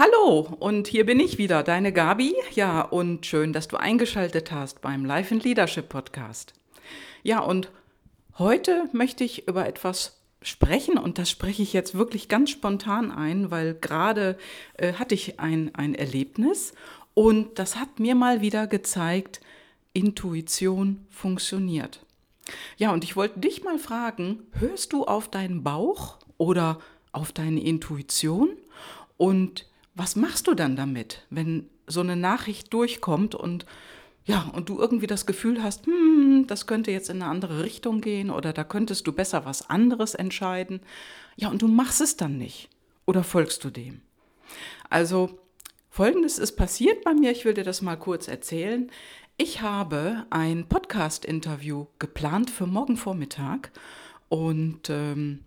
Hallo, und hier bin ich wieder, deine Gabi. Ja, und schön, dass du eingeschaltet hast beim Life and Leadership Podcast. Ja, und heute möchte ich über etwas sprechen und das spreche ich jetzt wirklich ganz spontan ein, weil gerade äh, hatte ich ein, ein Erlebnis und das hat mir mal wieder gezeigt, Intuition funktioniert. Ja, und ich wollte dich mal fragen, hörst du auf deinen Bauch oder auf deine Intuition? Und was machst du dann damit, wenn so eine Nachricht durchkommt und ja, und du irgendwie das Gefühl hast, hm, das könnte jetzt in eine andere Richtung gehen oder da könntest du besser was anderes entscheiden. Ja, und du machst es dann nicht. Oder folgst du dem? Also, folgendes ist passiert bei mir, ich will dir das mal kurz erzählen. Ich habe ein Podcast-Interview geplant für morgen Vormittag und ähm,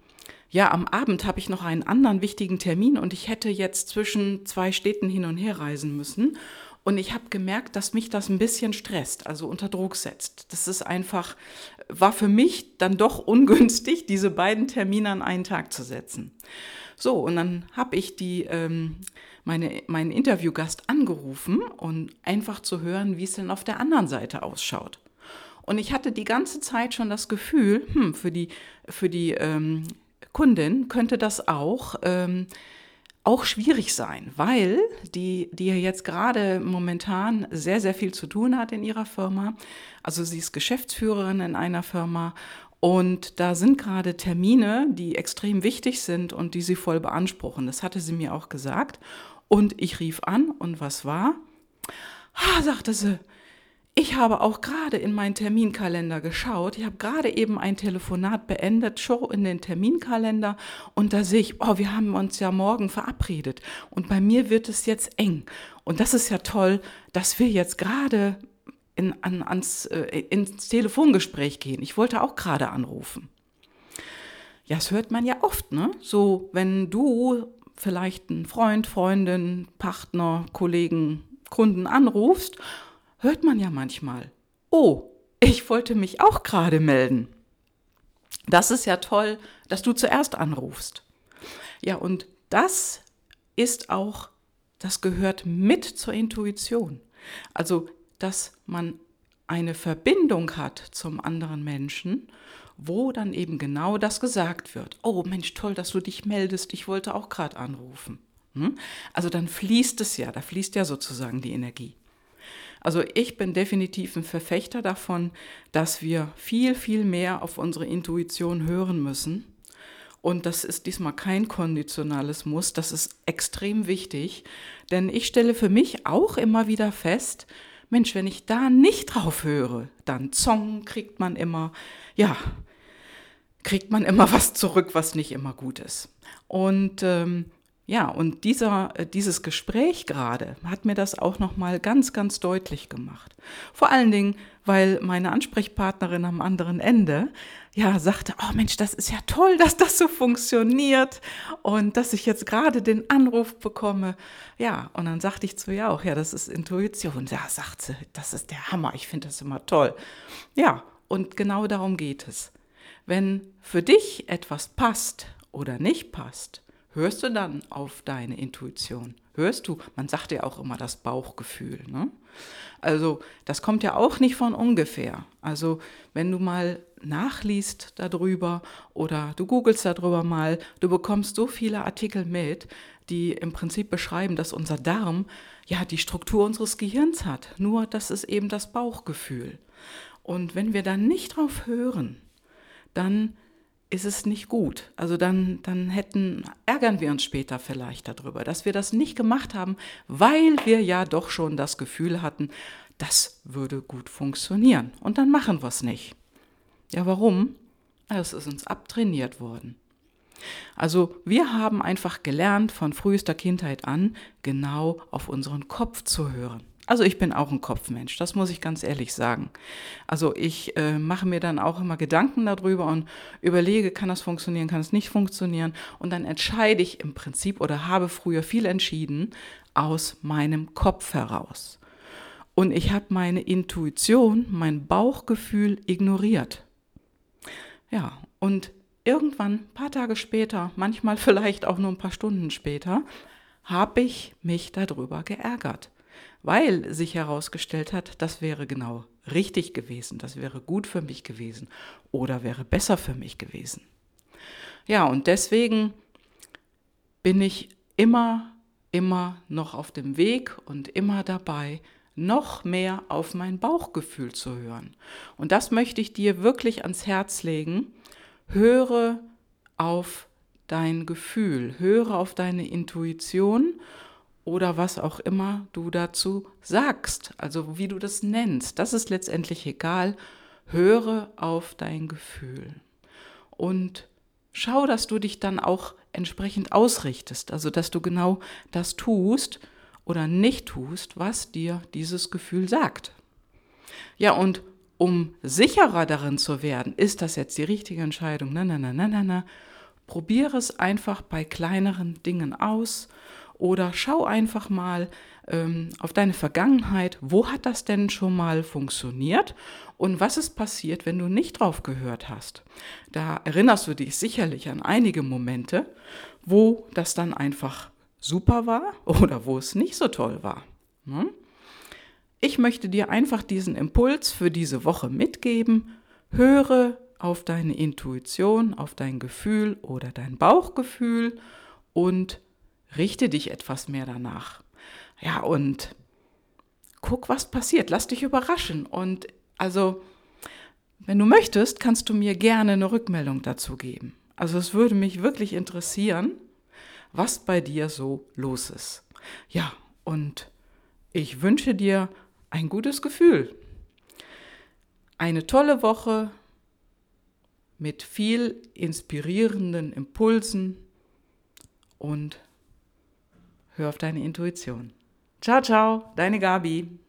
ja, am Abend habe ich noch einen anderen wichtigen Termin und ich hätte jetzt zwischen zwei Städten hin und her reisen müssen. Und ich habe gemerkt, dass mich das ein bisschen stresst, also unter Druck setzt. Das ist einfach, war für mich dann doch ungünstig, diese beiden Termine an einen Tag zu setzen. So, und dann habe ich die, ähm, meine, meinen Interviewgast angerufen und einfach zu hören, wie es denn auf der anderen Seite ausschaut. Und ich hatte die ganze Zeit schon das Gefühl, hm, für die, für die ähm, Kundin könnte das auch, ähm, auch schwierig sein, weil die, die jetzt gerade momentan sehr, sehr viel zu tun hat in ihrer Firma. Also sie ist Geschäftsführerin in einer Firma und da sind gerade Termine, die extrem wichtig sind und die sie voll beanspruchen. Das hatte sie mir auch gesagt. Und ich rief an und was war? Ah, sagte sie, ich habe auch gerade in meinen Terminkalender geschaut. Ich habe gerade eben ein Telefonat beendet, Show in den Terminkalender und da sehe ich, oh, wir haben uns ja morgen verabredet und bei mir wird es jetzt eng. Und das ist ja toll, dass wir jetzt gerade in, an, ans, äh, ins Telefongespräch gehen. Ich wollte auch gerade anrufen. Ja, das hört man ja oft, ne? So, wenn du vielleicht einen Freund, Freundin, Partner, Kollegen, Kunden anrufst hört man ja manchmal. Oh, ich wollte mich auch gerade melden. Das ist ja toll, dass du zuerst anrufst. Ja, und das ist auch, das gehört mit zur Intuition. Also, dass man eine Verbindung hat zum anderen Menschen, wo dann eben genau das gesagt wird. Oh Mensch, toll, dass du dich meldest, ich wollte auch gerade anrufen. Hm? Also dann fließt es ja, da fließt ja sozusagen die Energie. Also ich bin definitiv ein Verfechter davon, dass wir viel, viel mehr auf unsere Intuition hören müssen. Und das ist diesmal kein konditionales Muss, das ist extrem wichtig, denn ich stelle für mich auch immer wieder fest, Mensch, wenn ich da nicht drauf höre, dann zong kriegt man immer, ja, kriegt man immer was zurück, was nicht immer gut ist. Und ähm, ja, und dieser, äh, dieses Gespräch gerade hat mir das auch nochmal ganz, ganz deutlich gemacht. Vor allen Dingen, weil meine Ansprechpartnerin am anderen Ende ja sagte, oh Mensch, das ist ja toll, dass das so funktioniert und dass ich jetzt gerade den Anruf bekomme. Ja, und dann sagte ich zu ihr auch, ja, das ist Intuition. Ja, sagt sie, das ist der Hammer, ich finde das immer toll. Ja, und genau darum geht es. Wenn für dich etwas passt oder nicht passt, hörst du dann auf deine Intuition? Hörst du, man sagt ja auch immer das Bauchgefühl. Ne? Also das kommt ja auch nicht von ungefähr. Also wenn du mal nachliest darüber oder du googelst darüber mal, du bekommst so viele Artikel mit, die im Prinzip beschreiben, dass unser Darm ja die Struktur unseres Gehirns hat. Nur das ist eben das Bauchgefühl. Und wenn wir dann nicht drauf hören, dann ist es nicht gut. Also dann, dann hätten, ärgern wir uns später vielleicht darüber, dass wir das nicht gemacht haben, weil wir ja doch schon das Gefühl hatten, das würde gut funktionieren. Und dann machen wir es nicht. Ja, warum? Es ist uns abtrainiert worden. Also wir haben einfach gelernt von frühester Kindheit an, genau auf unseren Kopf zu hören. Also ich bin auch ein Kopfmensch, das muss ich ganz ehrlich sagen. Also ich äh, mache mir dann auch immer Gedanken darüber und überlege, kann das funktionieren, kann es nicht funktionieren. Und dann entscheide ich im Prinzip oder habe früher viel entschieden aus meinem Kopf heraus. Und ich habe meine Intuition, mein Bauchgefühl ignoriert. Ja, und irgendwann, ein paar Tage später, manchmal vielleicht auch nur ein paar Stunden später, habe ich mich darüber geärgert, weil sich herausgestellt hat, das wäre genau richtig gewesen, das wäre gut für mich gewesen oder wäre besser für mich gewesen. Ja, und deswegen bin ich immer, immer noch auf dem Weg und immer dabei, noch mehr auf mein Bauchgefühl zu hören. Und das möchte ich dir wirklich ans Herz legen. Höre auf dein Gefühl, höre auf deine Intuition oder was auch immer du dazu sagst, also wie du das nennst. Das ist letztendlich egal. Höre auf dein Gefühl. Und schau, dass du dich dann auch entsprechend ausrichtest, also dass du genau das tust oder nicht tust, was dir dieses Gefühl sagt. Ja, und um sicherer darin zu werden, ist das jetzt die richtige Entscheidung? Na, na, na, na, na, na. Probiere es einfach bei kleineren Dingen aus oder schau einfach mal ähm, auf deine Vergangenheit, wo hat das denn schon mal funktioniert und was ist passiert, wenn du nicht drauf gehört hast. Da erinnerst du dich sicherlich an einige Momente, wo das dann einfach super war oder wo es nicht so toll war. Hm? Ich möchte dir einfach diesen Impuls für diese Woche mitgeben. Höre auf deine Intuition, auf dein Gefühl oder dein Bauchgefühl und richte dich etwas mehr danach. Ja, und guck, was passiert. Lass dich überraschen. Und also, wenn du möchtest, kannst du mir gerne eine Rückmeldung dazu geben. Also es würde mich wirklich interessieren, was bei dir so los ist. Ja, und ich wünsche dir ein gutes Gefühl. Eine tolle Woche mit viel inspirierenden Impulsen und hör auf deine Intuition. Ciao, ciao, deine Gabi.